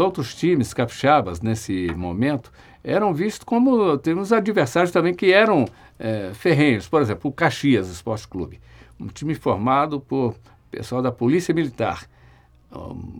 outros times capixabas nesse momento eram vistos como temos adversários também que eram é, ferrenhos. Por exemplo, o Caxias Esporte Clube, um time formado por pessoal da Polícia Militar,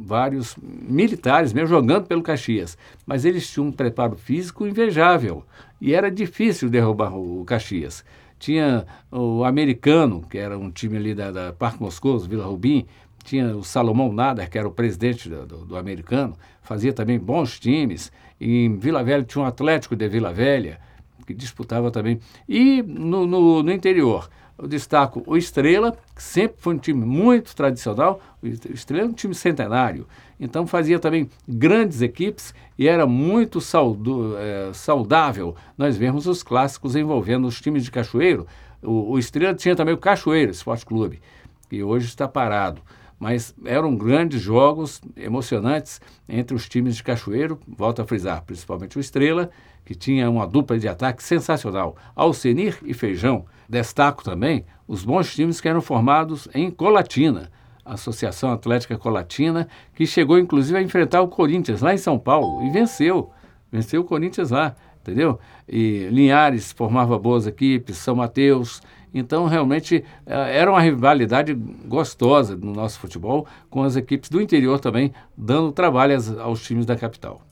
vários militares mesmo jogando pelo Caxias, mas eles tinham um preparo físico invejável e era difícil derrubar o Caxias. Tinha o americano, que era um time ali da, da Parque Moscoso, Vila Rubim, tinha o Salomão Nader, que era o presidente do, do, do, americano, fazia também bons times. Em Vila Velha tinha um Atlético de Vila Velha, que disputava também. E no, no, no interior, eu destaco o Estrela, que sempre foi um time muito tradicional. O Estrela é um time centenário. Então fazia também grandes equipes e era muito saudo, é, saudável nós vemos os clássicos envolvendo os times de Cachoeiro. O, o Estrela tinha também o Cachoeiro Esporte Clube, que hoje está parado mas eram grandes jogos emocionantes entre os times de Cachoeiro, volto a frisar, principalmente o Estrela, que tinha uma dupla de ataque sensacional, Alcenir e Feijão. Destaco também os bons times que eram formados em Colatina, Associação Atlética Colatina, que chegou inclusive a enfrentar o Corinthians lá em São Paulo e venceu. Venceu o Corinthians lá, entendeu? E Linhares formava boas equipes, São Mateus. Então, realmente, eh, era uma rivalidade gostosa no nosso futebol, com as equipes do interior também dando trabalho aos times da capital.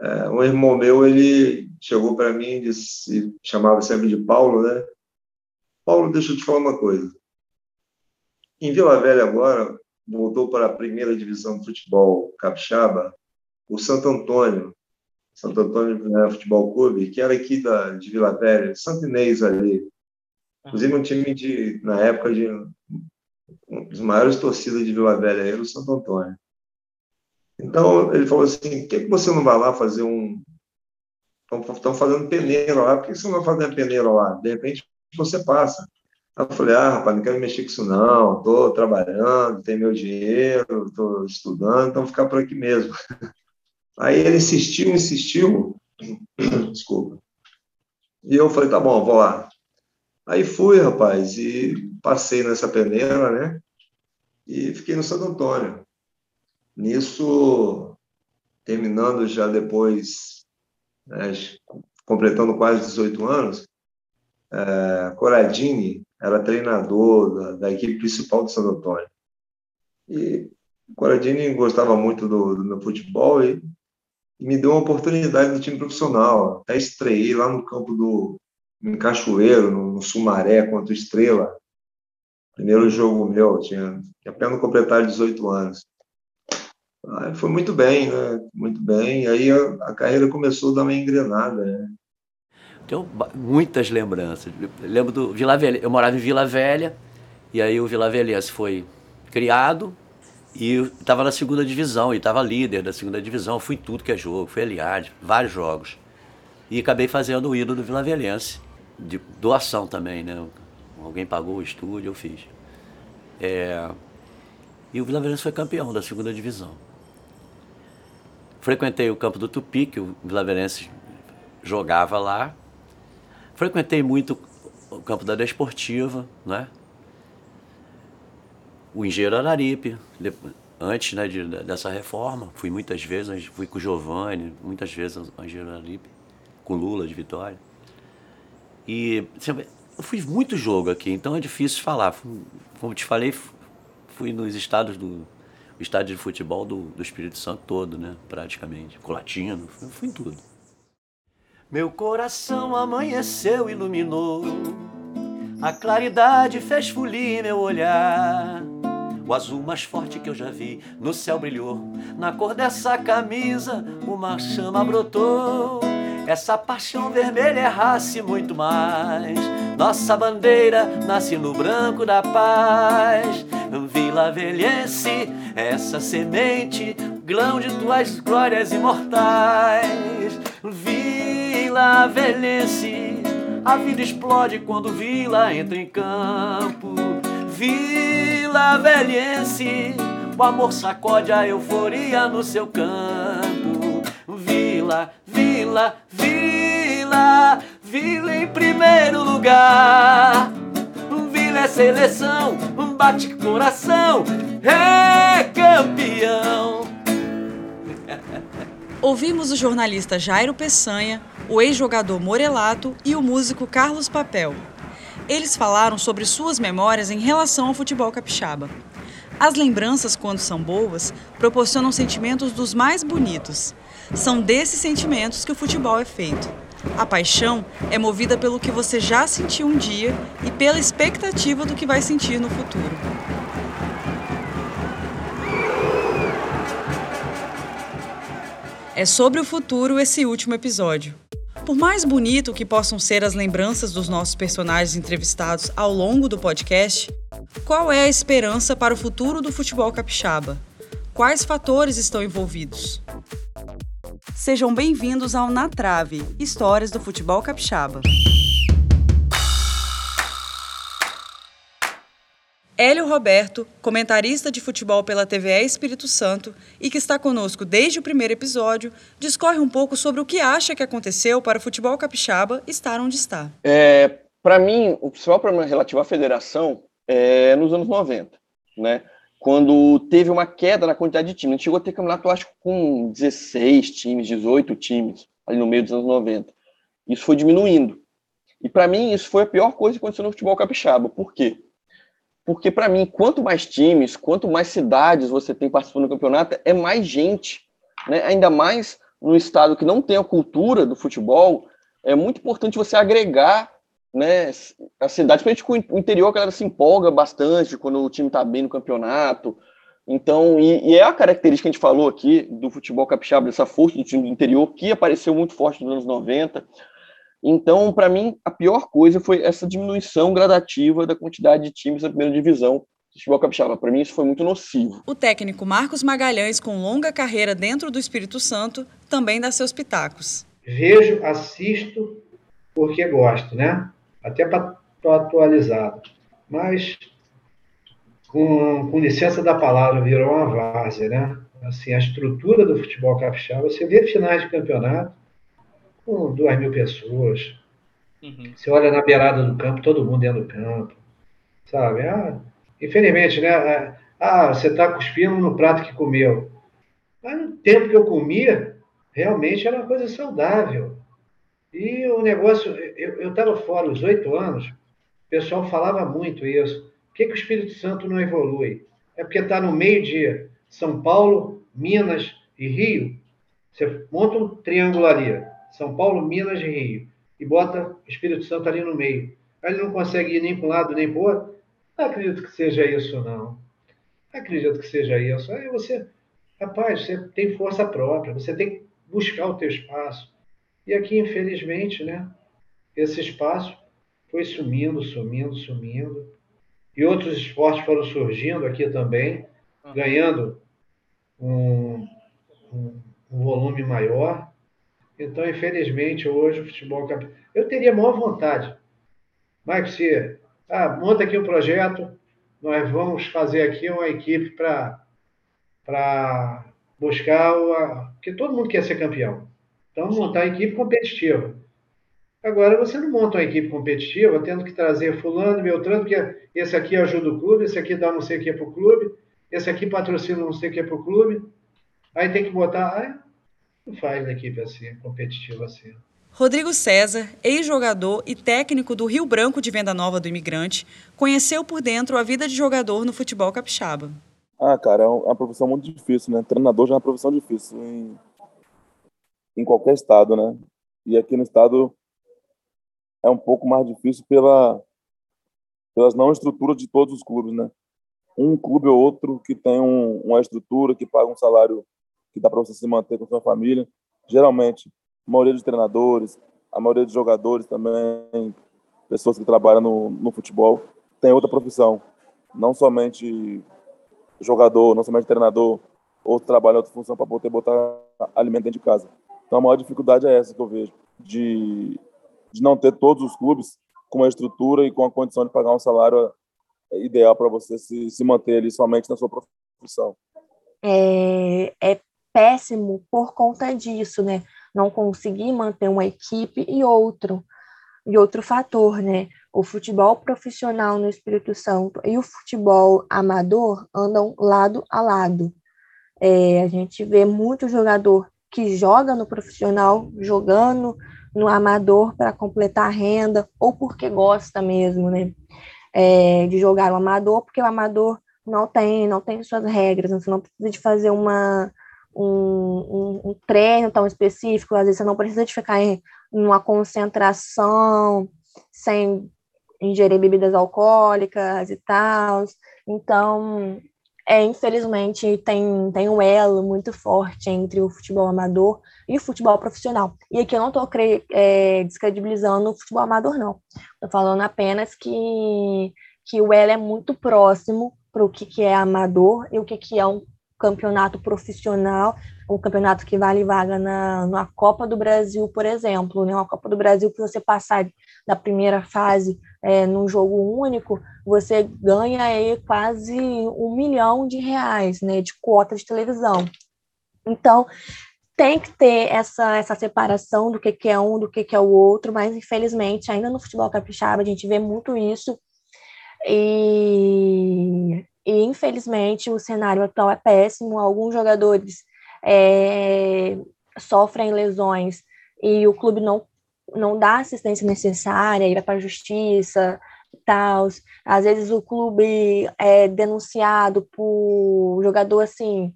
É, um irmão meu, ele chegou para mim e disse, chamava sempre de Paulo, né? Paulo, deixa eu te falar uma coisa. Em Vila Velha agora, voltou para a primeira divisão de futebol capixaba, o Santo Antônio, Santo Antônio né, Futebol Clube, que era aqui da, de Vila Velha, Santo Inês ali. Inclusive um time de, na época, de um dos maiores torcidas de Vila Velha era o Santo Antônio. Então, ele falou assim, por que, que você não vai lá fazer um... Estão fazendo peneira lá, por que você não vai fazer uma peneira lá? De repente, você passa. Aí eu falei, ah, rapaz, não quero mexer com isso não, estou trabalhando, tenho meu dinheiro, estou estudando, então vou ficar por aqui mesmo. Aí ele insistiu, insistiu, desculpa. E eu falei, tá bom, vou lá. Aí fui, rapaz, e passei nessa peneira, né? E fiquei no Santo Antônio. Nisso, terminando já depois, né, completando quase 18 anos, é, Coradini era treinador da, da, equipe principal do Santo Antônio. E Coradini gostava muito do, do meu futebol e, e, me deu uma oportunidade no time profissional. Até estreiei lá no campo do em Cachoeiro, no, no Sumaré, contra o Estrela. Primeiro jogo meu, tinha, apenas completar 18 anos. Foi muito bem, né? Muito bem. Aí a, a carreira começou a dar uma engrenada, né? Tenho muitas lembranças. Lembro do Vila Velha. Eu morava em Vila Velha, e aí o Vila Velhense foi criado e estava na segunda divisão, e estava líder da segunda divisão. Fui tudo que é jogo, fui aliado, vários jogos. E acabei fazendo o ídolo do Vila Velhense, de doação também, né? Alguém pagou o estúdio, eu fiz. É... E o Vila Velhense foi campeão da segunda divisão. Frequentei o campo do Tupi, que o Vila Velhense jogava lá, Frequentei muito o campo da Desportiva, né? o Engenheiro Araripe, antes né, de, dessa reforma. Fui muitas vezes, fui com o Giovanni, muitas vezes ao Engenheiro Araripe, com Lula de Vitória. E eu fui muito jogo aqui, então é difícil falar. Como te falei, fui nos estados do estádio de futebol do, do Espírito Santo todo, né? Praticamente. Colatino, fui, fui em tudo. Meu coração amanheceu, iluminou. A claridade fez folir meu olhar. O azul mais forte que eu já vi no céu brilhou. Na cor dessa camisa, uma chama brotou. Essa paixão vermelha é raça e muito mais. Nossa bandeira nasce no branco da paz. Vila Velhense, essa semente, grão de tuas glórias imortais. Vila velhense, a vida explode quando Vila entra em campo. Vila velhense, o amor sacode a euforia no seu campo. Vila, Vila, Vila, Vila em primeiro lugar. Vila é seleção, bate coração, é campeão. Ouvimos o jornalista Jairo Peçanha, o ex-jogador Morelato e o músico Carlos Papel. Eles falaram sobre suas memórias em relação ao futebol capixaba. As lembranças, quando são boas, proporcionam sentimentos dos mais bonitos. São desses sentimentos que o futebol é feito. A paixão é movida pelo que você já sentiu um dia e pela expectativa do que vai sentir no futuro. É sobre o futuro esse último episódio. Por mais bonito que possam ser as lembranças dos nossos personagens entrevistados ao longo do podcast, qual é a esperança para o futuro do futebol capixaba? Quais fatores estão envolvidos? Sejam bem-vindos ao Na Trave Histórias do Futebol Capixaba. Hélio Roberto, comentarista de futebol pela TVE Espírito Santo e que está conosco desde o primeiro episódio, discorre um pouco sobre o que acha que aconteceu para o futebol capixaba estar onde está. É, para mim, o principal problema relativo à federação é nos anos 90, né? Quando teve uma queda na quantidade de times. A gente chegou a ter campeonato, acho, com 16 times, 18 times, ali no meio dos anos 90. Isso foi diminuindo. E para mim, isso foi a pior coisa que aconteceu no futebol capixaba. Por quê? Porque, para mim, quanto mais times, quanto mais cidades você tem participando do campeonato, é mais gente. Né? Ainda mais no estado que não tem a cultura do futebol, é muito importante você agregar né, as cidades, principalmente com o interior, a galera se empolga bastante quando o time está bem no campeonato. Então, e, e, é a característica que a gente falou aqui do futebol capixaba, dessa força do time do interior, que apareceu muito forte nos anos 90. Então, para mim, a pior coisa foi essa diminuição gradativa da quantidade de times da primeira divisão do futebol capixaba. Para mim, isso foi muito nocivo. O técnico Marcos Magalhães, com longa carreira dentro do Espírito Santo, também dá seus pitacos. Vejo, assisto, porque gosto, né? Até para atualizado. Mas, com, com licença da palavra, virou uma várzea, né? Assim, a estrutura do futebol capixaba, você vê finais de campeonato, com duas mil pessoas. Uhum. Você olha na beirada do campo, todo mundo dentro do campo. Sabe? Ah, infelizmente, né? Ah, ah você está cuspindo no prato que comeu. Mas no tempo que eu comia, realmente era uma coisa saudável. E o negócio, eu estava fora os oito anos, o pessoal falava muito isso. Por que, que o Espírito Santo não evolui? É porque está no meio de São Paulo, Minas e Rio. Você monta um triângulo ali. São Paulo, Minas e Rio, e bota Espírito Santo ali no meio. Aí ele não consegue ir nem para um lado nem para o outro. Não acredito que seja isso, não. não acredito que seja isso. Aí você, rapaz, você tem força própria, você tem que buscar o teu espaço. E aqui, infelizmente, né, esse espaço foi sumindo, sumindo, sumindo. E outros esportes foram surgindo aqui também, ganhando um, um, um volume maior. Então, infelizmente, hoje o futebol. Eu teria maior vontade. Mas se ah, monta aqui um projeto, nós vamos fazer aqui uma equipe para buscar o. Porque todo mundo quer ser campeão. Então, montar a equipe competitiva. Agora, você não monta uma equipe competitiva tendo que trazer fulano, beltrano, porque esse aqui ajuda o clube, esse aqui dá não sei o que para o clube, esse aqui patrocina não sei o que para o clube. Aí tem que botar não faz equipe assim, competitiva assim. Rodrigo César, ex-jogador e técnico do Rio Branco de Venda Nova do Imigrante, conheceu por dentro a vida de jogador no futebol capixaba. Ah, cara, é uma profissão muito difícil, né? Treinador já é uma profissão difícil em, em qualquer estado, né? E aqui no estado é um pouco mais difícil pela, pelas não estruturas de todos os clubes, né? Um clube ou outro que tem um, uma estrutura, que paga um salário que dá para você se manter com sua família. Geralmente, a maioria dos treinadores, a maioria dos jogadores também, pessoas que trabalham no, no futebol, tem outra profissão. Não somente jogador, não somente treinador, ou trabalha outra função para poder botar alimento dentro de casa. Então a maior dificuldade é essa que eu vejo, de, de não ter todos os clubes com a estrutura e com a condição de pagar um salário ideal para você se, se manter ali somente na sua profissão. É, é péssimo por conta disso, né? Não conseguir manter uma equipe e outro, e outro fator, né? O futebol profissional no Espírito Santo e o futebol amador andam lado a lado. É, a gente vê muito jogador que joga no profissional, jogando no amador para completar a renda, ou porque gosta mesmo, né? É, de jogar o amador, porque o amador não tem, não tem suas regras, você não precisa de fazer uma, um, um, um treino tão específico, às vezes você não precisa de ficar em uma concentração sem ingerir bebidas alcoólicas e tal. Então, é, infelizmente, tem, tem um elo muito forte entre o futebol amador e o futebol profissional. E aqui eu não estou é, descredibilizando o futebol amador, não. Estou falando apenas que, que o elo é muito próximo para o que, que é amador e o que, que é um campeonato profissional, um campeonato que vale vaga na, na Copa do Brasil, por exemplo, né? Uma Copa do Brasil que você passar da primeira fase é, num jogo único, você ganha aí quase um milhão de reais, né? De cota de televisão. Então, tem que ter essa, essa separação do que, que é um, do que, que é o outro, mas infelizmente, ainda no futebol capixaba, a gente vê muito isso. E e infelizmente o cenário atual é péssimo. Alguns jogadores é, sofrem lesões e o clube não, não dá assistência necessária, ir para a justiça tal. Às vezes o clube é denunciado por jogador assim.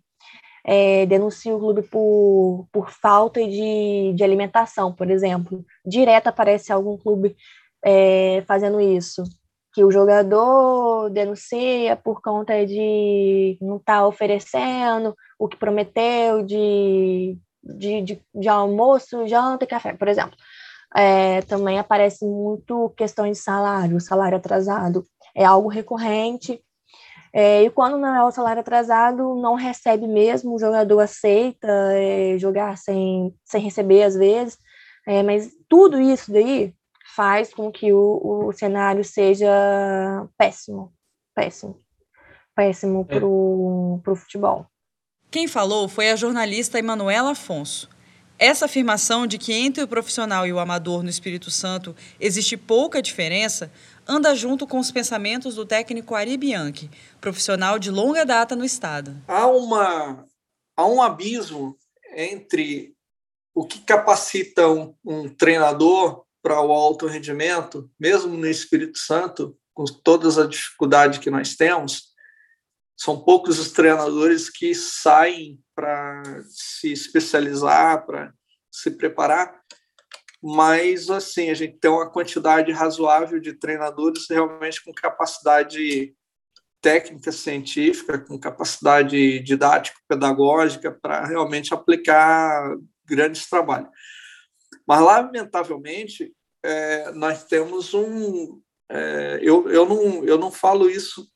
É, denuncia o clube por, por falta de, de alimentação, por exemplo. Direto aparece algum clube é, fazendo isso que o jogador denuncia por conta de não estar tá oferecendo o que prometeu de, de, de, de, almoço, janta e café, por exemplo. É, também aparece muito questões de salário, salário atrasado é algo recorrente. É, e quando não é o salário atrasado, não recebe mesmo, o jogador aceita é, jogar sem, sem receber às vezes. É, mas tudo isso daí faz com que o, o cenário seja péssimo, péssimo, péssimo para o futebol. Quem falou foi a jornalista Emanuela Afonso. Essa afirmação de que entre o profissional e o amador no Espírito Santo existe pouca diferença anda junto com os pensamentos do técnico Ari Bianchi, profissional de longa data no estado. Há, uma, há um abismo entre o que capacita um, um treinador para o alto rendimento, mesmo no Espírito Santo, com todas as dificuldades que nós temos, são poucos os treinadores que saem para se especializar, para se preparar, mas assim a gente tem uma quantidade razoável de treinadores realmente com capacidade técnica científica, com capacidade didático pedagógica para realmente aplicar grandes trabalhos. Mas, lamentavelmente, é, nós temos um. É, eu, eu, não, eu não falo isso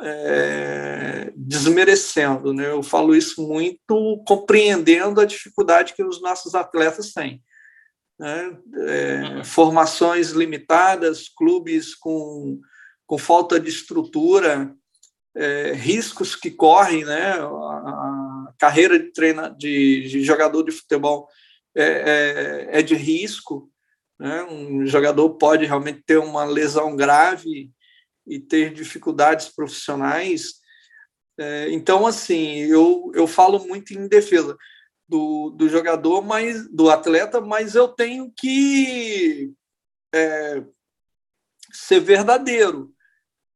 é, desmerecendo, né? eu falo isso muito compreendendo a dificuldade que os nossos atletas têm. Né? É, uhum. Formações limitadas, clubes com, com falta de estrutura, é, riscos que correm, né? a, a carreira de, treina, de, de jogador de futebol é, é, é de risco. Né? Um jogador pode realmente ter uma lesão grave e ter dificuldades profissionais. É, então, assim, eu, eu falo muito em defesa do, do jogador, mas do atleta, mas eu tenho que é, ser verdadeiro.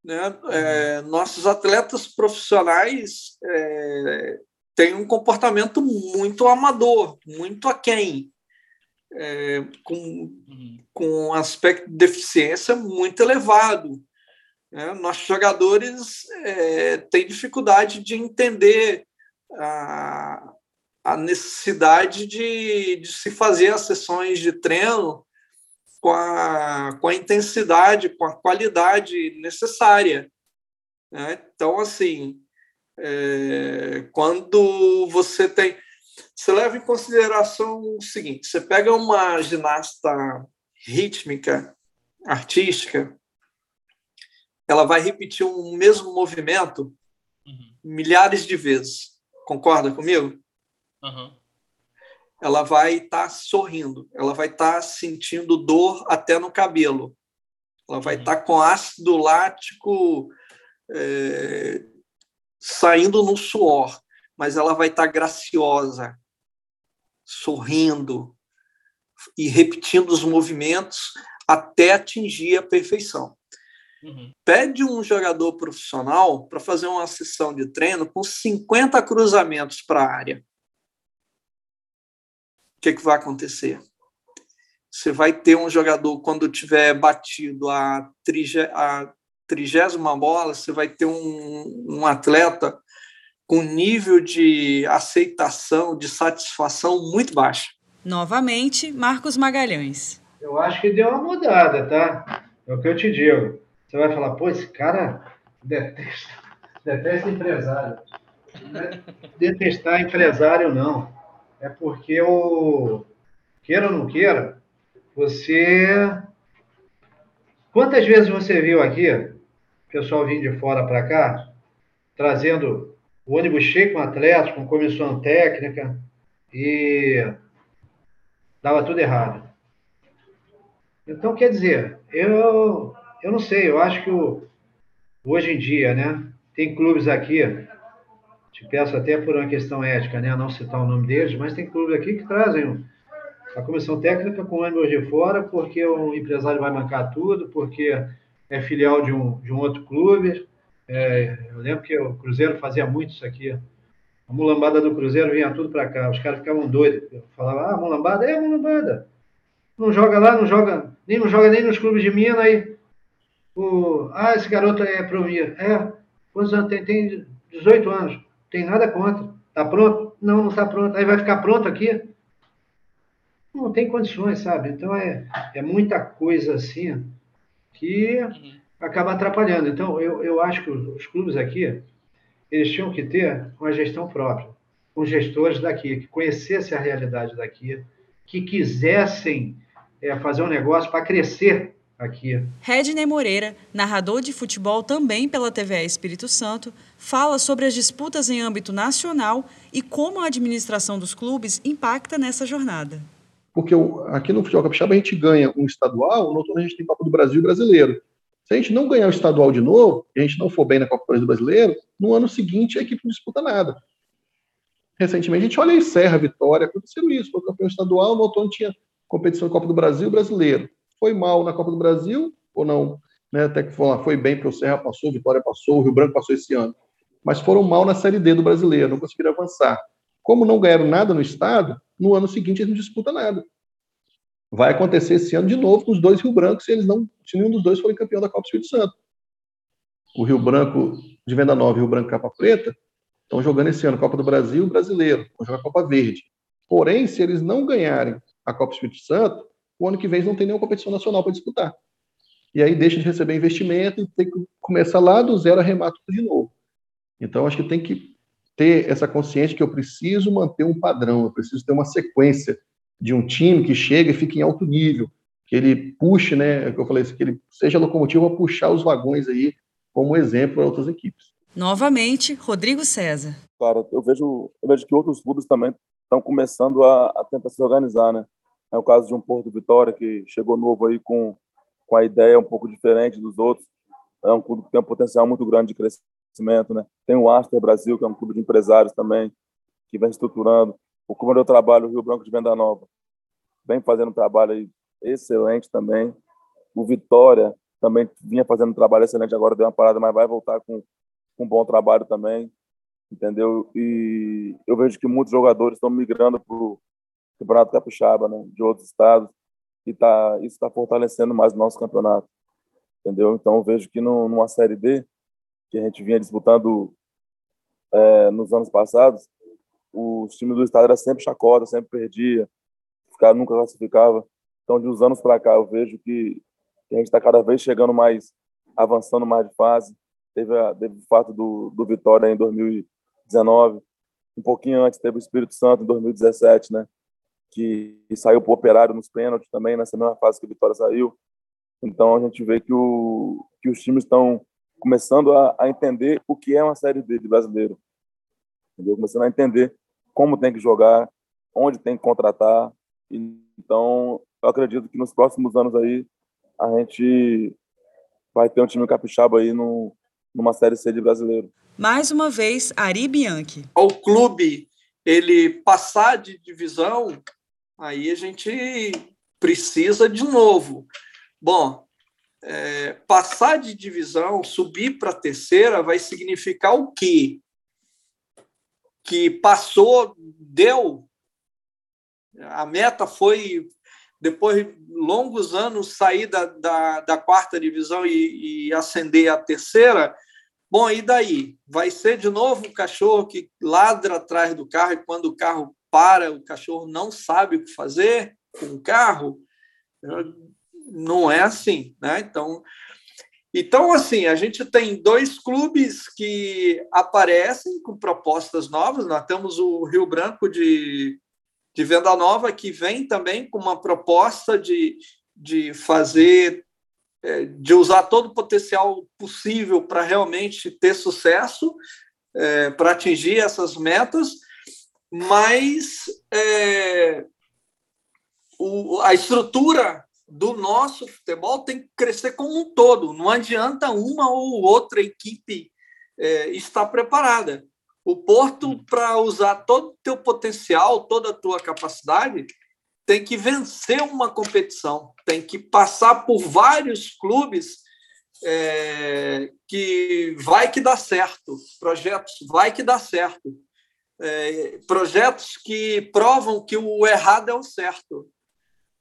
Né? É, nossos atletas profissionais é, tem um comportamento muito amador, muito aquém, é, com, uhum. com um aspecto de deficiência muito elevado. Né? Nossos jogadores é, têm dificuldade de entender a, a necessidade de, de se fazer as sessões de treino com a, com a intensidade, com a qualidade necessária. Né? Então, assim, é, quando você tem. Você leva em consideração o seguinte: você pega uma ginasta rítmica, artística, ela vai repetir um mesmo movimento uhum. milhares de vezes. Concorda comigo? Uhum. Ela vai estar tá sorrindo, ela vai estar tá sentindo dor até no cabelo, ela vai estar uhum. tá com ácido lático é, saindo no suor, mas ela vai estar tá graciosa. sorrindo e repetindo os movimentos até atingir a perfeição. Uhum. Pede um jogador profissional para fazer uma sessão de treino com 50 cruzamentos para a área. O que, é que vai acontecer? Você vai ter um jogador, quando tiver batido a, a trigésima bola, você vai ter um, um atleta com nível de aceitação, de satisfação muito baixo. Novamente, Marcos Magalhães. Eu acho que deu uma mudada, tá? É o que eu te digo. Você vai falar, pô, esse cara detesta, detesta empresário. Não é detestar empresário, não. É porque o queira ou não queira, você. Quantas vezes você viu aqui, pessoal vindo de fora para cá, trazendo o ônibus cheio com atletas, com comissão técnica, e dava tudo errado. Então, quer dizer, eu eu não sei, eu acho que o, hoje em dia, né, tem clubes aqui, te peço até por uma questão ética, né, não citar o nome deles, mas tem clubes aqui que trazem a comissão técnica com ônibus de fora, porque o empresário vai bancar tudo, porque é filial de um, de um outro clube. É, eu lembro que o Cruzeiro fazia muito isso aqui. A mulambada do Cruzeiro vinha tudo para cá. Os caras ficavam doidos. Eu falava, ah, mulambada? É mulambada. Não joga lá, não joga, nem não joga nem nos clubes de Minas, aí o, ah, esse garoto é promia. É, quantos anos tem? Tem 18 anos. Tem nada contra. Está pronto? Não, não está pronto. Aí vai ficar pronto aqui? Não tem condições, sabe? Então é, é muita coisa assim que uhum. acaba atrapalhando. Então eu, eu acho que os clubes aqui eles tinham que ter uma gestão própria, com gestores daqui, que conhecessem a realidade daqui, que quisessem é, fazer um negócio para crescer aqui. Redney Moreira, narrador de futebol também pela TVA Espírito Santo, fala sobre as disputas em âmbito nacional e como a administração dos clubes impacta nessa jornada. Porque aqui no futebol capixaba a gente ganha um estadual, no outro a gente tem Copa do Brasil brasileiro. Se a gente não ganhar o estadual de novo, e a gente não for bem na Copa do Brasil brasileiro, no ano seguinte a equipe não disputa nada. Recentemente a gente olha aí Serra, Vitória, aconteceu isso, foi campeão estadual, no outro ano tinha competição de Copa do Brasil brasileiro foi mal na Copa do Brasil ou não? Né, até que foi, foi bem, porque o Serra passou, Vitória passou, o Rio Branco passou esse ano. Mas foram mal na Série D do brasileiro, não conseguiram avançar. Como não ganharam nada no estado, no ano seguinte eles não disputam nada. Vai acontecer esse ano de novo com os dois Rio Brancos, se eles não, se nenhum dos dois forem campeão da Copa Espírito Santo. O Rio Branco de Venda Nova e o Rio Branco Capa Preta estão jogando esse ano Copa do Brasil brasileiro, vão jogar Copa Verde. Porém, se eles não ganharem a Copa Espírito Santo, o ano que vem não tem nenhuma competição nacional para disputar. E aí deixa de receber investimento e tem que começar lá do zero a remar tudo de novo. Então, acho que tem que ter essa consciência que eu preciso manter um padrão, eu preciso ter uma sequência de um time que chega e fique em alto nível, que ele puxe, né, que eu falei, que ele seja locomotivo a puxar os vagões aí como exemplo para outras equipes. Novamente, Rodrigo César. Cara, eu vejo, eu vejo que outros clubes também estão começando a, a tentar se organizar, né? É o caso de um Porto Vitória que chegou novo aí com, com a ideia um pouco diferente dos outros. É um clube que tem um potencial muito grande de crescimento, né? Tem o Aster Brasil, que é um clube de empresários também, que vem estruturando. O clube onde eu trabalho, o Rio Branco de Venda Nova, vem fazendo um trabalho excelente também. O Vitória também vinha fazendo um trabalho excelente, agora deu uma parada, mas vai voltar com, com um bom trabalho também, entendeu? E eu vejo que muitos jogadores estão migrando para Campeonato Capixaba, né, de outros estados, e tá, isso está fortalecendo mais o nosso campeonato, entendeu? Então, eu vejo que no, numa Série D, que a gente vinha disputando é, nos anos passados, os times do estado era sempre chacota, sempre perdia, ficava, nunca classificava. Então, de uns anos para cá, eu vejo que, que a gente está cada vez chegando mais, avançando mais de fase. Teve, a, teve o fato do, do Vitória em 2019, um pouquinho antes teve o Espírito Santo em 2017, né? que saiu para o Operário nos pênaltis também, nessa mesma fase que o Vitória saiu. Então a gente vê que, o, que os times estão começando a, a, entender o que é uma Série D de brasileiro. Entendeu? Começando a entender como tem que jogar, onde tem que contratar. Então eu acredito que nos próximos anos aí a gente vai ter um time capixaba aí no, numa Série C de brasileiro. Mais uma vez, Ari Bianchi. O clube ele passar de divisão, aí a gente precisa de novo. Bom, é, passar de divisão, subir para a terceira, vai significar o quê? Que passou, deu. A meta foi, depois de longos anos, sair da, da, da quarta divisão e, e ascender à terceira. Bom, e daí? Vai ser de novo o cachorro que ladra atrás do carro e quando o carro para, o cachorro não sabe o que fazer com o carro? Não é assim, né? Então, então assim, a gente tem dois clubes que aparecem com propostas novas. Nós temos o Rio Branco de, de Venda Nova que vem também com uma proposta de, de fazer é, de usar todo o potencial possível para realmente ter sucesso, é, para atingir essas metas, mas é, o, a estrutura do nosso futebol tem que crescer como um todo. Não adianta uma ou outra equipe é, estar preparada. O Porto, para usar todo o teu potencial, toda a tua capacidade, tem que vencer uma competição, tem que passar por vários clubes é, que vai que dá certo, projetos vai que dá certo, é, projetos que provam que o errado é o certo.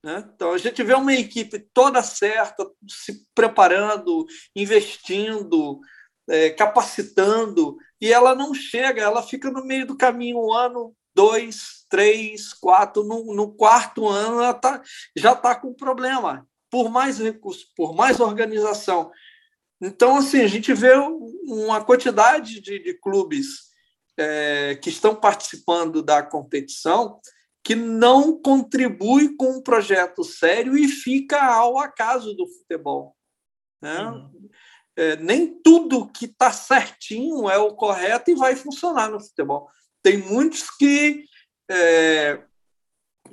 Né? Então, a gente vê uma equipe toda certa, se preparando, investindo, é, capacitando, e ela não chega, ela fica no meio do caminho um ano, dois, três, quatro. No, no quarto ano, ela tá, já está com problema, por mais recursos, por mais organização. Então, assim, a gente vê uma quantidade de, de clubes é, que estão participando da competição que não contribui com um projeto sério e fica ao acaso do futebol. Né? Uhum. É, nem tudo que está certinho é o correto e vai funcionar no futebol. Tem muitos que é,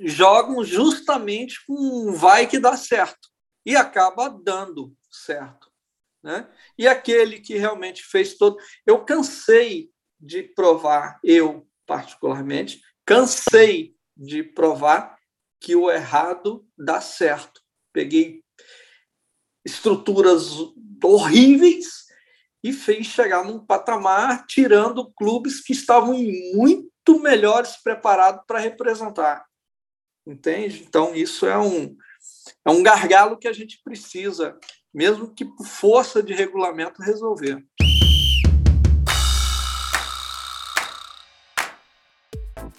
jogam justamente com vai que dá certo e acaba dando certo. Né? E aquele que realmente fez todo. Eu cansei de provar, eu particularmente, cansei de provar que o errado dá certo. Peguei estruturas horríveis e fez chegar num patamar tirando clubes que estavam muito melhores preparados para representar. Entende? Então, isso é um, é um gargalo que a gente precisa, mesmo que por força de regulamento, resolver.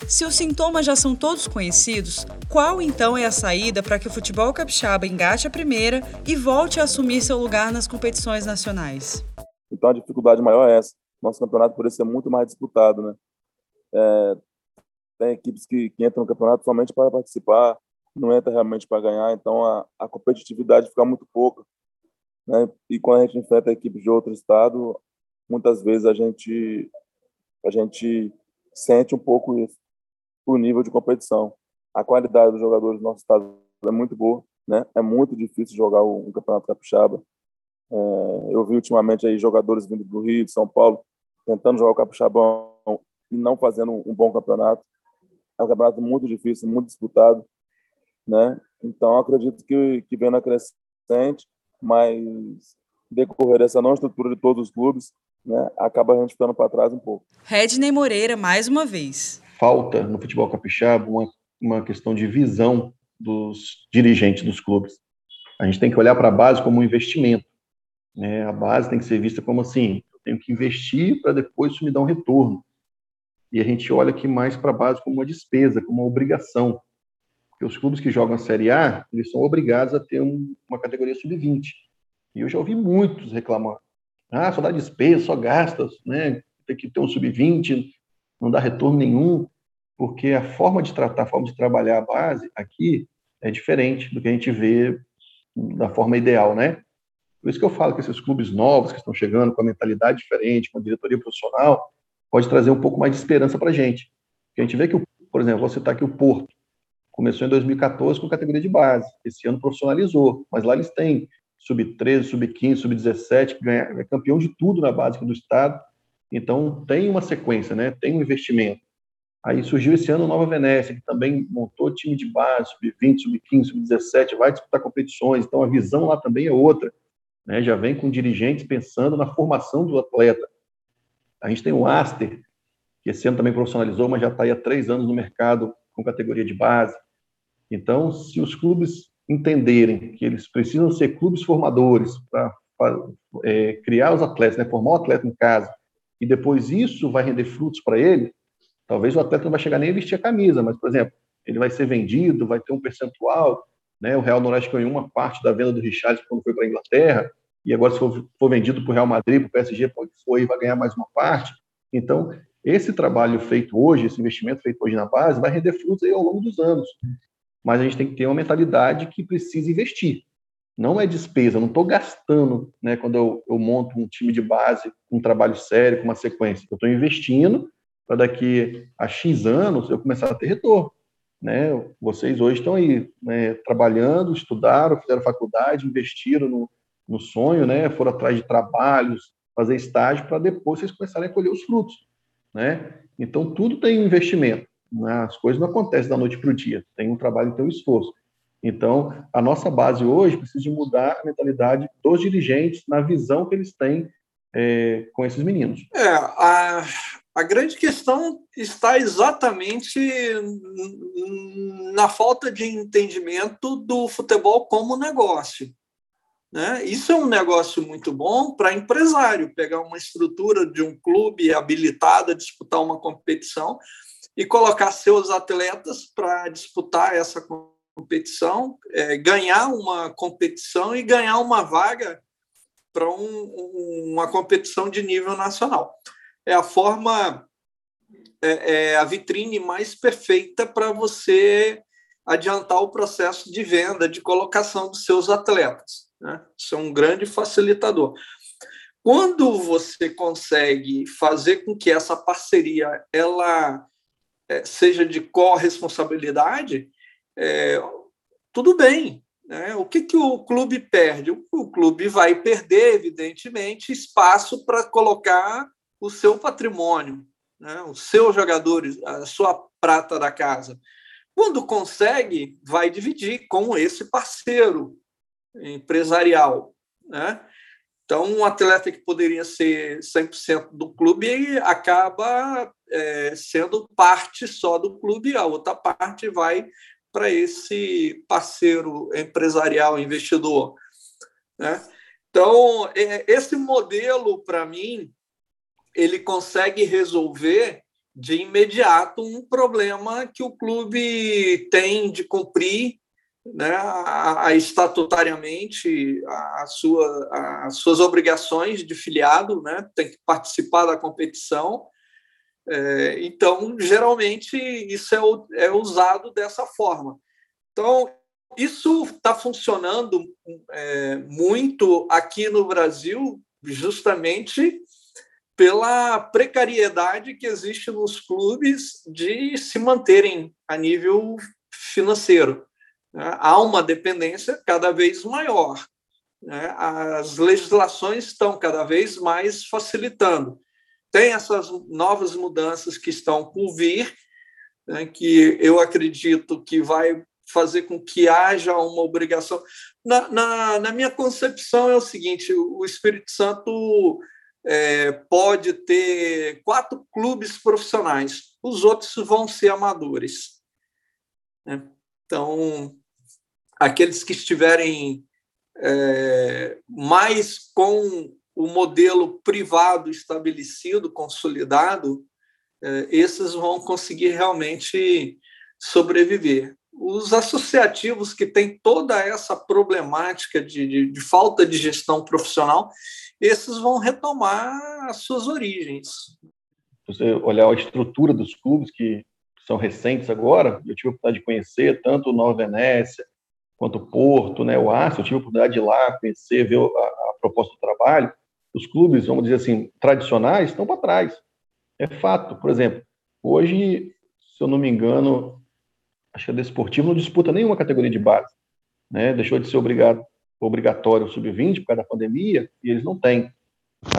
Se os sintomas já são todos conhecidos, qual então é a saída para que o futebol capixaba engate a primeira e volte a assumir seu lugar nas competições nacionais? Então a dificuldade maior é essa. Nosso campeonato poderia ser muito mais disputado, né? É, tem equipes que, que, entram no campeonato somente para participar, não entra realmente para ganhar, então a, a competitividade fica muito pouca. Né? E quando a gente enfrenta equipes de outro estado, muitas vezes a gente a gente sente um pouco isso o nível de competição. A qualidade dos jogadores do nosso estado é muito boa, né? É muito difícil jogar um campeonato capixaba. É, eu vi ultimamente aí jogadores vindo do Rio, de São Paulo, tentando jogar o capixabão e não fazendo um bom campeonato. É um campeonato muito difícil, muito disputado, né? Então acredito que que vem na crescente, mas decorrer dessa não estrutura de todos os clubes, né, acaba a gente ficando para trás um pouco. Redney Moreira mais uma vez falta no futebol capixaba uma, uma questão de visão dos dirigentes dos clubes. A gente tem que olhar para a base como um investimento. Né? A base tem que ser vista como assim: eu tenho que investir para depois isso me dar um retorno. E a gente olha aqui mais para a base como uma despesa, como uma obrigação. Porque os clubes que jogam a Série A, eles são obrigados a ter um, uma categoria sub-20. E eu já ouvi muitos reclamar. Ah, só dá despesa, só gasta, né? Tem que ter um sub-20, não dá retorno nenhum, porque a forma de tratar, a forma de trabalhar a base aqui é diferente do que a gente vê da forma ideal, né? Por isso que eu falo que esses clubes novos que estão chegando com a mentalidade diferente, com a diretoria profissional, pode trazer um pouco mais de esperança para a gente. Porque a gente vê que, por exemplo, vou citar aqui o Porto, começou em 2014 com categoria de base, esse ano profissionalizou, mas lá eles têm sub-13, sub-15, sub-17, que é campeão de tudo na base do estado, então, tem uma sequência, né? tem um investimento. Aí surgiu esse ano Nova Venécia, que também montou time de base, sub-20, sub-15, sub-17, vai disputar competições, então a visão lá também é outra. Né? Já vem com dirigentes pensando na formação do atleta. A gente tem o Aster, que esse ano também profissionalizou, mas já está aí há três anos no mercado com categoria de base. Então, se os clubes entenderem que eles precisam ser clubes formadores para é, criar os atletas, né, formar o atleta em casa, e depois isso vai render frutos para ele, talvez o atleta não vai chegar nem a vestir a camisa, mas, por exemplo, ele vai ser vendido, vai ter um percentual, né, o Real Noroeste ganhou uma parte da venda do Richard quando foi para a Inglaterra, e agora se for, for vendido para o Real Madrid, para o PSG, pode foi, vai ganhar mais uma parte. Então, esse trabalho feito hoje, esse investimento feito hoje na base, vai render frutos ao longo dos anos. Mas a gente tem que ter uma mentalidade que precisa investir. Não é despesa, não estou gastando né, quando eu, eu, monto um time de base, um trabalho sério, com uma sequência. Eu estou investindo para daqui a X anos eu começar a ter retorno. Né? Vocês hoje estão aí né, trabalhando, estudaram, fizeram faculdade, investiram no, no sonho, né? foram atrás de trabalhos, fazer estágio, para depois vocês começarem a colher os frutos. Né? Então, tudo tem investimento. Né? As coisas não acontecem da noite para o dia, tem um trabalho tem um esforço. Então, a nossa base hoje precisa mudar a mentalidade dos dirigentes na visão que eles têm é, com esses meninos. É, a, a grande questão está exatamente na falta de entendimento do futebol como negócio. Né? Isso é um negócio muito bom para empresário, pegar uma estrutura de um clube habilitado a disputar uma competição e colocar seus atletas para disputar essa competição, é, ganhar uma competição e ganhar uma vaga para um, uma competição de nível nacional. É a forma, é, é a vitrine mais perfeita para você adiantar o processo de venda, de colocação dos seus atletas. Né? Isso é um grande facilitador. Quando você consegue fazer com que essa parceria ela é, seja de corresponsabilidade, é, tudo bem. Né? O que, que o clube perde? O, clube vai perder, evidentemente, espaço para colocar o seu patrimônio, né? os seus jogadores, a sua prata da casa. Quando consegue, vai dividir com esse parceiro, empresarial. Né? Então, um atleta que poderia ser 100% do clube acaba é, sendo parte só do clube, a outra parte vai para esse parceiro empresarial, investidor. Né? Então, é, esse modelo, para mim, ele consegue resolver de imediato um problema que o clube tem de cumprir né, a, a estatutariamente a sua, as suas obrigações de filiado, né, tem que participar da competição. É, então, geralmente, isso é, é usado dessa forma. Então, isso está funcionando é, muito aqui no Brasil, justamente pela precariedade que existe nos clubes de se manterem a nível financeiro. Né? há uma dependência cada vez maior. Né? As legislações estão cada vez mais facilitando. Tem essas novas mudanças que estão por vir, né? que eu acredito que vai fazer com que haja uma obrigação. Na, na, na minha concepção é o seguinte: o Espírito Santo é, pode ter quatro clubes profissionais, os outros vão ser amadores. Né? Então, aqueles que estiverem é, mais com o modelo privado estabelecido, consolidado, é, esses vão conseguir realmente sobreviver. Os associativos que têm toda essa problemática de, de, de falta de gestão profissional, esses vão retomar as suas origens. Você olhar a estrutura dos clubes que são recentes agora, eu tive a oportunidade de conhecer tanto o Nova Venécia, quanto o Porto, né, o Arsenal, eu tive a oportunidade de ir lá conhecer, ver a, a proposta do trabalho. Os clubes, vamos dizer assim, tradicionais estão para trás. É fato. Por exemplo, hoje, se eu não me engano, acho que a Desportivo não disputa nenhuma categoria de base. Né? Deixou de ser obrigado, obrigatório o sub-20 por causa da pandemia, e eles não têm.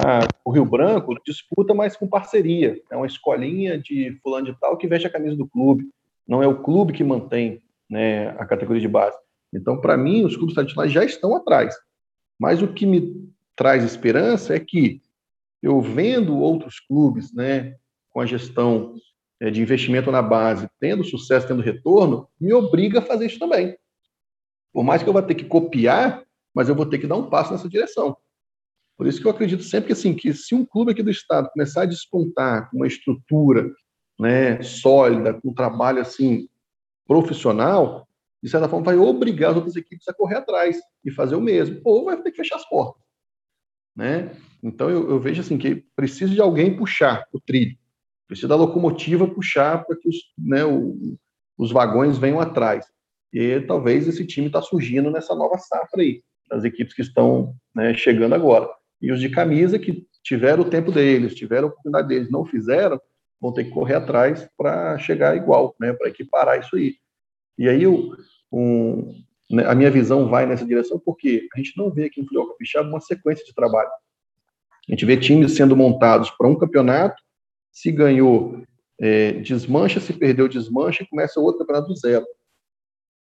a, o Rio Branco disputa mais com parceria. É uma escolinha de fulano de tal que veste a camisa do clube. Não é o clube que mantém né, a categoria de base. Então, para mim, os clubes tradicionais já estão atrás. Mas o que me traz esperança é que eu vendo outros clubes, né, com a gestão é, de investimento na base, tendo sucesso, tendo retorno, me obriga a fazer isso também. Por mais que eu vá ter que copiar, mas eu vou ter que dar um passo nessa direção. Por isso que eu acredito sempre que, assim, que se um clube aqui do estado começar a despontar com uma estrutura né, sólida, com um trabalho assim profissional, de certa forma vai obrigar as outras equipes a correr atrás e fazer o mesmo, ou vai ter que fechar as portas. Né? Então eu, eu vejo assim que precisa de alguém puxar o trilho, precisa da locomotiva puxar para que os, né, o, os vagões venham atrás. E talvez esse time está surgindo nessa nova safra aí, das equipes que estão né, chegando agora. E os de camisa que tiveram o tempo deles, tiveram a oportunidade deles, não fizeram, vão ter que correr atrás para chegar igual, né, para equiparar isso aí. E aí um, a minha visão vai nessa direção porque a gente não vê aqui no futebol capixaba uma sequência de trabalho. A gente vê times sendo montados para um campeonato, se ganhou, é, desmancha, se perdeu, desmancha e começa outro campeonato do zero.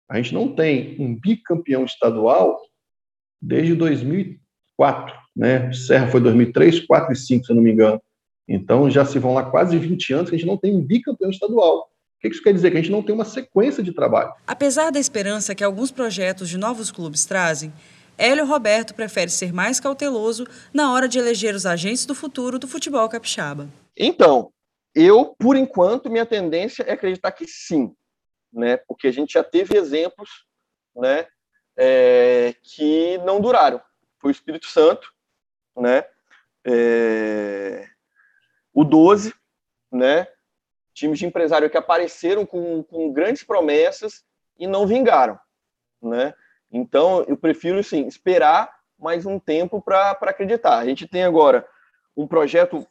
A gente não tem um bicampeão estadual desde 2004, né? Serra foi 2003, 4 e 5, se eu não me engano. Então já se vão lá quase 20 anos que a gente não tem um bicampeão estadual que isso quer dizer? Que a gente não tem uma sequência de trabalho. Apesar da esperança que alguns projetos de novos clubes trazem, Hélio Roberto prefere ser mais cauteloso na hora de eleger os agentes do futuro do futebol capixaba. Então, eu, por enquanto, minha tendência é acreditar que sim, né? Porque a gente já teve exemplos, né? É, que não duraram. Foi o Espírito Santo, né? É, o 12, né? Times de empresário que apareceram com, com grandes promessas e não vingaram, né? Então, eu prefiro, sim, esperar mais um tempo para acreditar. A gente tem agora um projeto...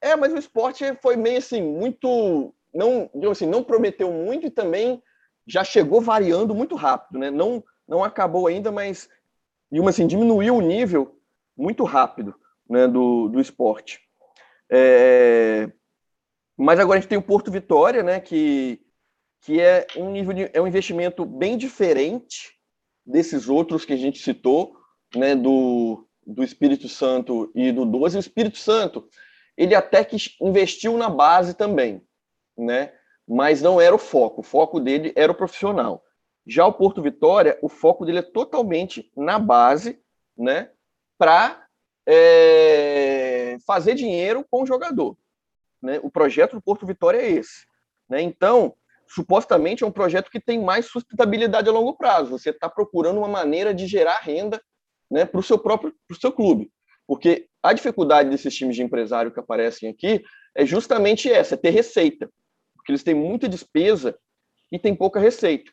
É, mas o esporte foi meio assim, muito... Não, assim, não prometeu muito e também já chegou variando muito rápido, né? Não, não acabou ainda, mas assim, diminuiu o nível muito rápido né, do, do esporte. É, mas agora a gente tem o Porto Vitória, né, que, que é um nível de, é um investimento bem diferente desses outros que a gente citou, né, do, do Espírito Santo e do 12. O Espírito Santo, ele até que investiu na base também, né? Mas não era o foco. O foco dele era o profissional. Já o Porto Vitória, o foco dele é totalmente na base, né? Para é, fazer dinheiro com o jogador. Né? O projeto do Porto Vitória é esse. Né? Então, supostamente é um projeto que tem mais sustentabilidade a longo prazo. Você está procurando uma maneira de gerar renda né, para o seu próprio pro seu clube. Porque a dificuldade desses times de empresário que aparecem aqui é justamente essa, é ter receita. Porque eles têm muita despesa e tem pouca receita.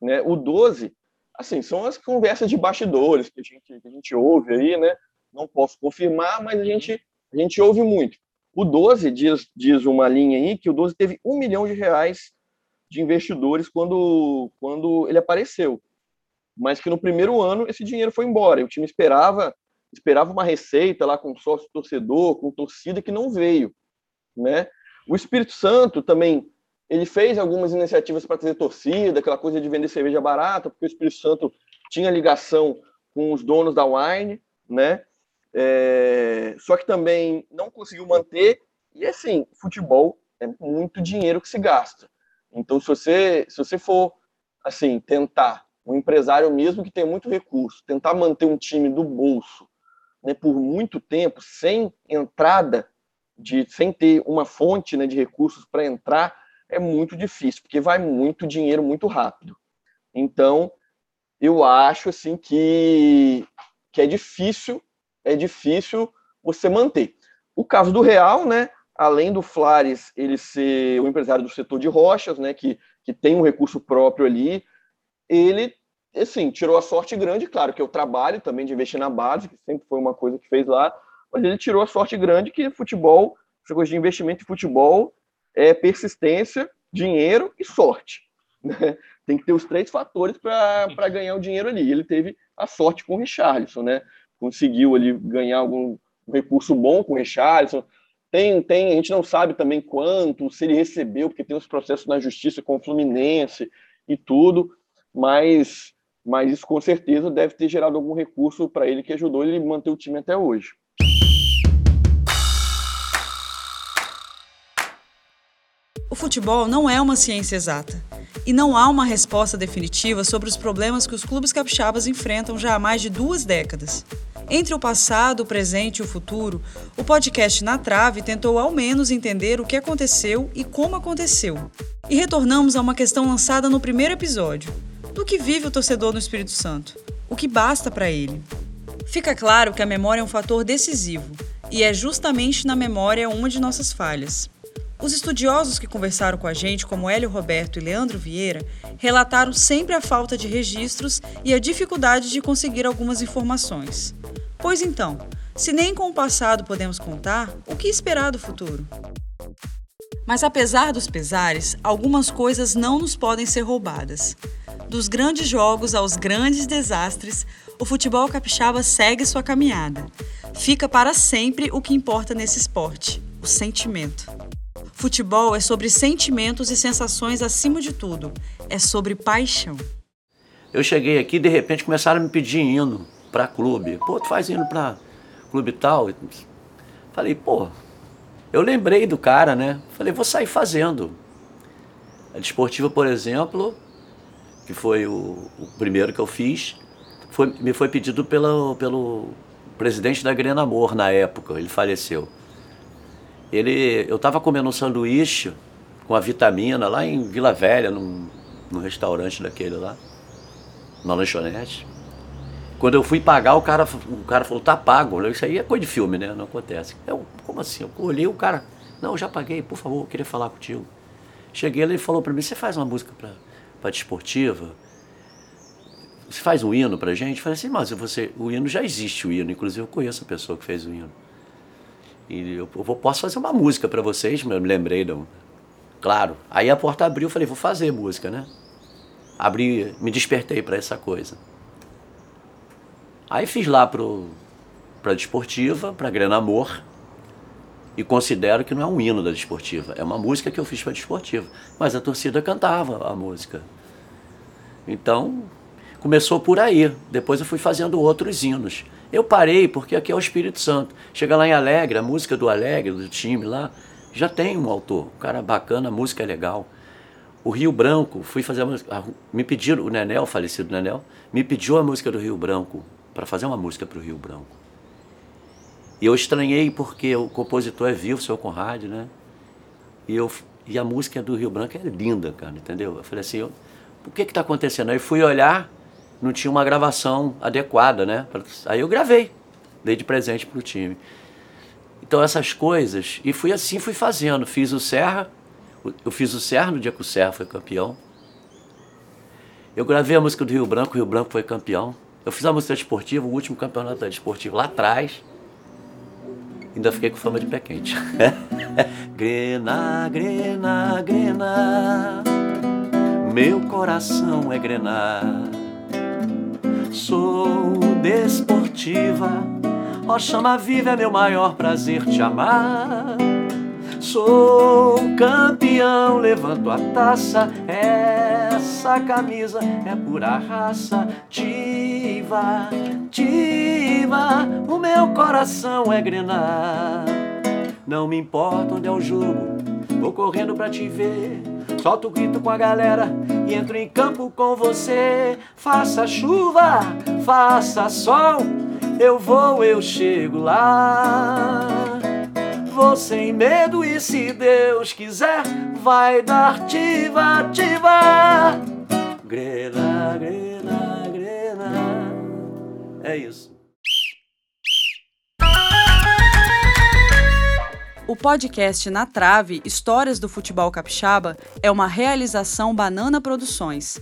Né? O 12, assim, são as conversas de bastidores que a gente, que a gente ouve aí, né? Não posso confirmar, mas a gente, a gente ouve muito. O 12 diz, diz uma linha aí que o 12 teve um milhão de reais de investidores quando, quando ele apareceu. Mas que no primeiro ano esse dinheiro foi embora. O time esperava esperava uma receita lá com sócio torcedor, com torcida que não veio, né? O Espírito Santo também ele fez algumas iniciativas para trazer torcida, aquela coisa de vender cerveja barata, porque o Espírito Santo tinha ligação com os donos da wine, né? É, só que também não conseguiu manter. E assim, futebol é muito dinheiro que se gasta. Então, se você, se você for assim tentar um empresário mesmo que tem muito recurso, tentar manter um time do bolso, né, por muito tempo sem entrada de, sem ter uma fonte né, de recursos para entrar, é muito difícil, porque vai muito dinheiro muito rápido. Então, eu acho assim que, que é difícil é difícil você manter. O caso do Real, né, além do Flares ele ser o empresário do setor de rochas, né, que, que tem um recurso próprio ali, ele, assim, tirou a sorte grande, claro que eu trabalho também de investir na base, que sempre foi uma coisa que fez lá, mas ele tirou a sorte grande que futebol, essa coisa de investimento em futebol é persistência, dinheiro e sorte. Né? Tem que ter os três fatores para ganhar o dinheiro ali. Ele teve a sorte com o Richarlison, né? Conseguiu ali ganhar algum recurso bom com o Richarlison. Tem, tem, a gente não sabe também quanto, se ele recebeu, porque tem os processos na justiça com o Fluminense e tudo, mas, mas isso com certeza deve ter gerado algum recurso para ele que ajudou ele a manter o time até hoje. Futebol não é uma ciência exata e não há uma resposta definitiva sobre os problemas que os clubes capixabas enfrentam já há mais de duas décadas. Entre o passado, o presente e o futuro, o podcast Na Trave tentou ao menos entender o que aconteceu e como aconteceu. E retornamos a uma questão lançada no primeiro episódio: do que vive o torcedor no Espírito Santo? O que basta para ele? Fica claro que a memória é um fator decisivo, e é justamente na memória uma de nossas falhas. Os estudiosos que conversaram com a gente, como Hélio Roberto e Leandro Vieira, relataram sempre a falta de registros e a dificuldade de conseguir algumas informações. Pois então, se nem com o passado podemos contar, o que esperar do futuro? Mas apesar dos pesares, algumas coisas não nos podem ser roubadas. Dos grandes jogos aos grandes desastres, o futebol capixaba segue sua caminhada. Fica para sempre o que importa nesse esporte: o sentimento. Futebol é sobre sentimentos e sensações acima de tudo. É sobre paixão. Eu cheguei aqui de repente começaram a me pedir hino para clube. Pô, tu faz hino para clube tal? Falei, pô, eu lembrei do cara, né? Falei, vou sair fazendo. A desportiva, por exemplo, que foi o, o primeiro que eu fiz, foi, me foi pedido pelo, pelo presidente da Grena Amor na época, ele faleceu. Ele, eu estava comendo um sanduíche com a vitamina lá em Vila Velha, num, num restaurante daquele lá, na lanchonete. Quando eu fui pagar, o cara, o cara falou, tá pago. Isso aí é coisa de filme, né? Não acontece. Eu, como assim? Eu olhei o cara, não, já paguei, por favor, eu queria falar contigo. Cheguei, ele falou para mim, você faz uma música para desportiva? Você faz um hino pra gente? Eu falei assim, mas você, o hino já existe o hino, inclusive eu conheço a pessoa que fez o hino. E eu, eu posso fazer uma música para vocês, eu me lembrei, não. Claro. Aí a porta abriu, eu falei, vou fazer música, né? Abri, me despertei para essa coisa. Aí fiz lá para desportiva, para Grana Amor, e considero que não é um hino da desportiva, é uma música que eu fiz para desportiva, mas a torcida cantava a música. Então, começou por aí. Depois eu fui fazendo outros hinos. Eu parei porque aqui é o Espírito Santo. Chega lá em Alegre, a música do Alegre, do time lá, já tem um autor. O cara bacana, a música é legal. O Rio Branco, fui fazer a música. Me pediram, o Nenel, falecido Nenel, me pediu a música do Rio Branco, para fazer uma música para o Rio Branco. E eu estranhei porque o compositor é vivo, o seu Conrad, né? E, eu, e a música do Rio Branco é linda, cara, entendeu? Eu falei assim, eu, o que que tá acontecendo? Aí fui olhar, não tinha uma gravação adequada, né? Aí eu gravei, dei de presente para o time. Então essas coisas, e fui assim, fui fazendo. Fiz o Serra, eu fiz o Serra no dia que o Serra foi campeão. Eu gravei a música do Rio Branco, o Rio Branco foi campeão. Eu fiz a música esportiva, o último campeonato esportivo lá atrás. Ainda fiquei com fama de pé quente. grena, grena, grena, meu coração é grenar sou desportiva. Ó, chama viva, é meu maior prazer te amar. Sou campeão, levanto a taça. Essa camisa é pura raça. Diva, diva, o meu coração é grenar. Não me importa onde é o jogo, vou correndo pra te ver. Solto o grito com a galera e entro em campo com você. Faça chuva, faça sol, eu vou, eu chego lá. Vou sem medo e se Deus quiser, vai dar tiva, tiva. Grena, grena, grena. É isso. O podcast Na Trave Histórias do Futebol Capixaba é uma realização Banana Produções,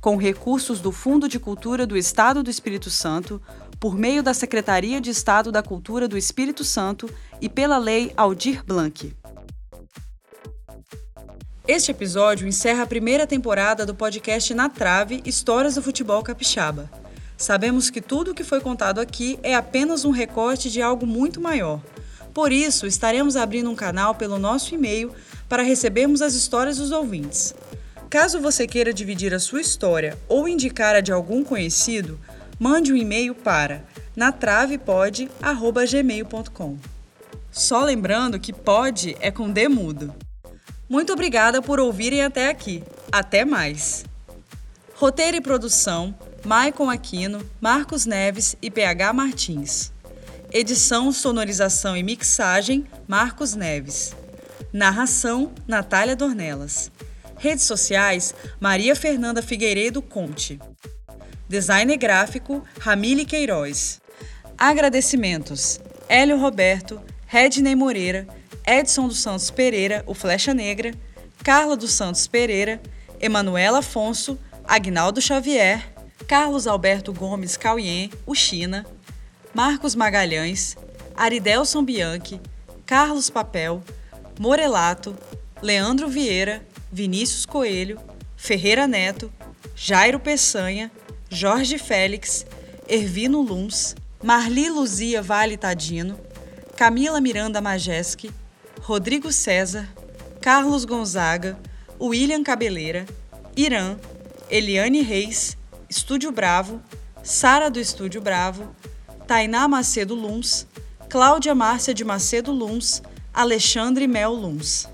com recursos do Fundo de Cultura do Estado do Espírito Santo, por meio da Secretaria de Estado da Cultura do Espírito Santo e pela Lei Aldir Blanc. Este episódio encerra a primeira temporada do podcast Na Trave Histórias do Futebol Capixaba. Sabemos que tudo o que foi contado aqui é apenas um recorte de algo muito maior. Por isso, estaremos abrindo um canal pelo nosso e-mail para recebermos as histórias dos ouvintes. Caso você queira dividir a sua história ou indicar a de algum conhecido, mande um e-mail para natravepod@gmail.com. Só lembrando que pode é com D mudo. Muito obrigada por ouvirem até aqui. Até mais. Roteiro e produção: Maicon Aquino, Marcos Neves e PH Martins. Edição, sonorização e mixagem: Marcos Neves. Narração: Natália Dornelas. Redes sociais: Maria Fernanda Figueiredo Conte. Design gráfico: Ramile Queiroz. Agradecimentos: Hélio Roberto, Redney Moreira, Edson dos Santos Pereira, o Flecha Negra, Carla dos Santos Pereira, Emanuela Afonso, Agnaldo Xavier, Carlos Alberto Gomes Cauien, o China, Marcos Magalhães, Aridelson Bianchi, Carlos Papel, Morelato, Leandro Vieira, Vinícius Coelho, Ferreira Neto, Jairo Peçanha, Jorge Félix, Ervino Luns, Marli Luzia Vale Tadino, Camila Miranda Majeski, Rodrigo César, Carlos Gonzaga, William Cabeleira, Irã, Eliane Reis, Estúdio Bravo, Sara do Estúdio Bravo, Tainá Macedo Luns, Cláudia Márcia de Macedo Luns, Alexandre Mel Luns.